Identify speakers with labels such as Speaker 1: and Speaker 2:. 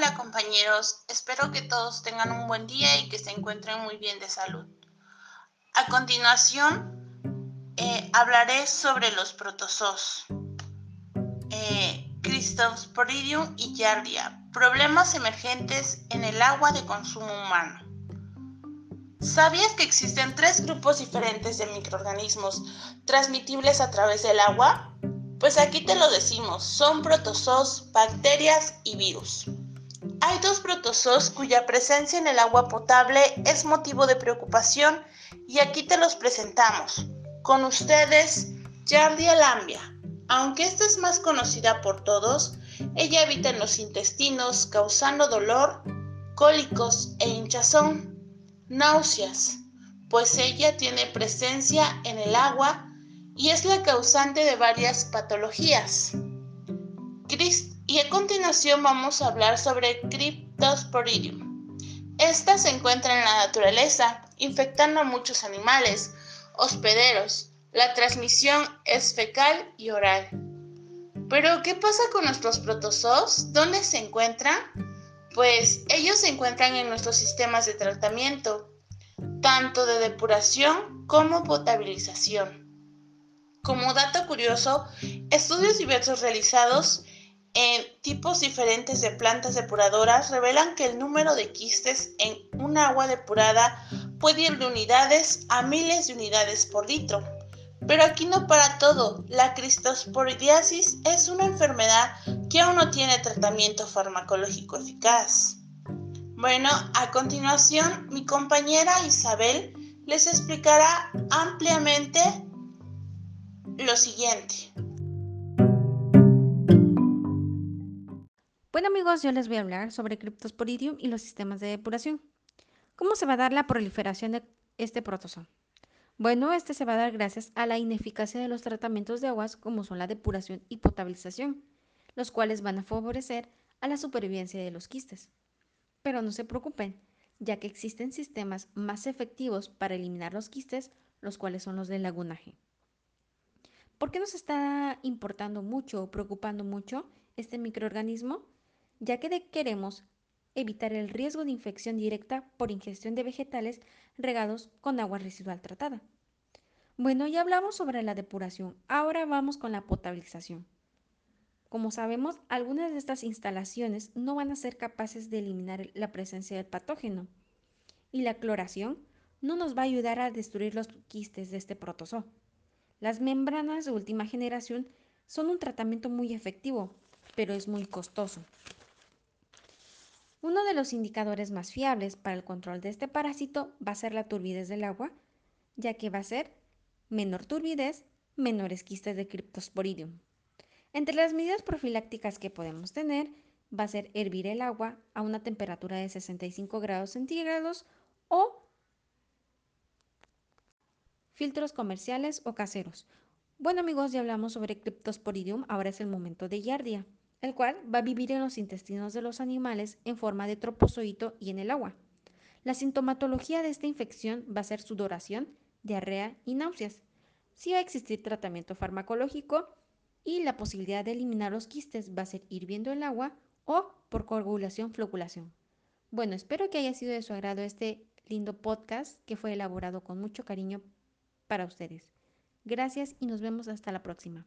Speaker 1: Hola compañeros, espero que todos tengan un buen día y que se encuentren muy bien de salud. A continuación, eh, hablaré sobre los protozoos. Eh, y Giardia, problemas emergentes en el agua de consumo humano. ¿Sabías que existen tres grupos diferentes de microorganismos transmitibles a través del agua? Pues aquí te lo decimos, son protozoos, bacterias y virus. Hay dos protozoos cuya presencia en el agua potable es motivo de preocupación y aquí te los presentamos. Con ustedes, Giardia lambia. Aunque esta es más conocida por todos, ella habita en los intestinos causando dolor, cólicos e hinchazón, náuseas, pues ella tiene presencia en el agua y es la causante de varias patologías. Y a continuación vamos a hablar sobre Cryptosporidium. Esta se encuentra en la naturaleza, infectando a muchos animales, hospederos. La transmisión es fecal y oral. Pero, ¿qué pasa con nuestros protozoos? ¿Dónde se encuentran? Pues ellos se encuentran en nuestros sistemas de tratamiento, tanto de depuración como potabilización. Como dato curioso, estudios diversos realizados en tipos diferentes de plantas depuradoras revelan que el número de quistes en un agua depurada puede ir de unidades a miles de unidades por litro. Pero aquí no para todo, la cristosporidiasis es una enfermedad que aún no tiene tratamiento farmacológico eficaz. Bueno, a continuación mi compañera Isabel les explicará ampliamente lo siguiente.
Speaker 2: Bueno amigos, yo les voy a hablar sobre Cryptosporidium y los sistemas de depuración. ¿Cómo se va a dar la proliferación de este protozoo? Bueno, este se va a dar gracias a la ineficacia de los tratamientos de aguas como son la depuración y potabilización, los cuales van a favorecer a la supervivencia de los quistes. Pero no se preocupen, ya que existen sistemas más efectivos para eliminar los quistes, los cuales son los del lagunaje. ¿Por qué nos está importando mucho o preocupando mucho este microorganismo? Ya que queremos evitar el riesgo de infección directa por ingestión de vegetales regados con agua residual tratada. Bueno, ya hablamos sobre la depuración, ahora vamos con la potabilización. Como sabemos, algunas de estas instalaciones no van a ser capaces de eliminar la presencia del patógeno y la cloración no nos va a ayudar a destruir los quistes de este protozoo. Las membranas de última generación son un tratamiento muy efectivo, pero es muy costoso. Uno de los indicadores más fiables para el control de este parásito va a ser la turbidez del agua, ya que va a ser menor turbidez, menores quistes de Cryptosporidium. Entre las medidas profilácticas que podemos tener va a ser hervir el agua a una temperatura de 65 grados centígrados o filtros comerciales o caseros. Bueno amigos, ya hablamos sobre Cryptosporidium, ahora es el momento de Yardia, el cual va a vivir en los intestinos de los animales en forma de tropozoito y en el agua. La sintomatología de esta infección va a ser sudoración, diarrea y náuseas. Si va a existir tratamiento farmacológico y la posibilidad de eliminar los quistes va a ser hirviendo el agua o por coagulación floculación. Bueno, espero que haya sido de su agrado este lindo podcast que fue elaborado con mucho cariño para ustedes. Gracias y nos vemos hasta la próxima.